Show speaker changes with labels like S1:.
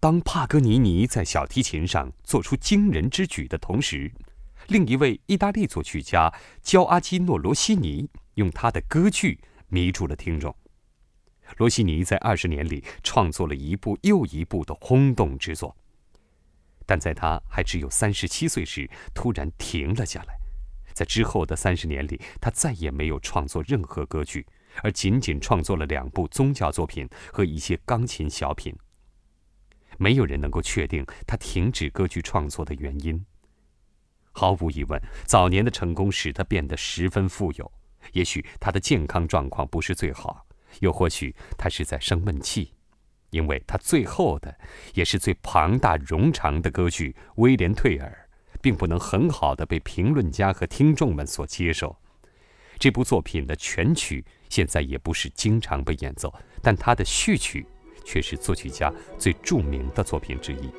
S1: 当帕格尼尼在小提琴上做出惊人之举的同时，另一位意大利作曲家焦阿基诺罗西尼用他的歌剧迷住了听众。罗西尼在二十年里创作了一部又一部的轰动之作，但在他还只有三十七岁时，突然停了下来。在之后的三十年里，他再也没有创作任何歌剧，而仅仅创作了两部宗教作品和一些钢琴小品。没有人能够确定他停止歌剧创作的原因。毫无疑问，早年的成功使他变得十分富有。也许他的健康状况不是最好。又或许他是在生闷气，因为他最后的也是最庞大冗长的歌剧《威廉·退尔》，并不能很好的被评论家和听众们所接受。这部作品的全曲现在也不是经常被演奏，但它的序曲却是作曲家最著名的作品之一。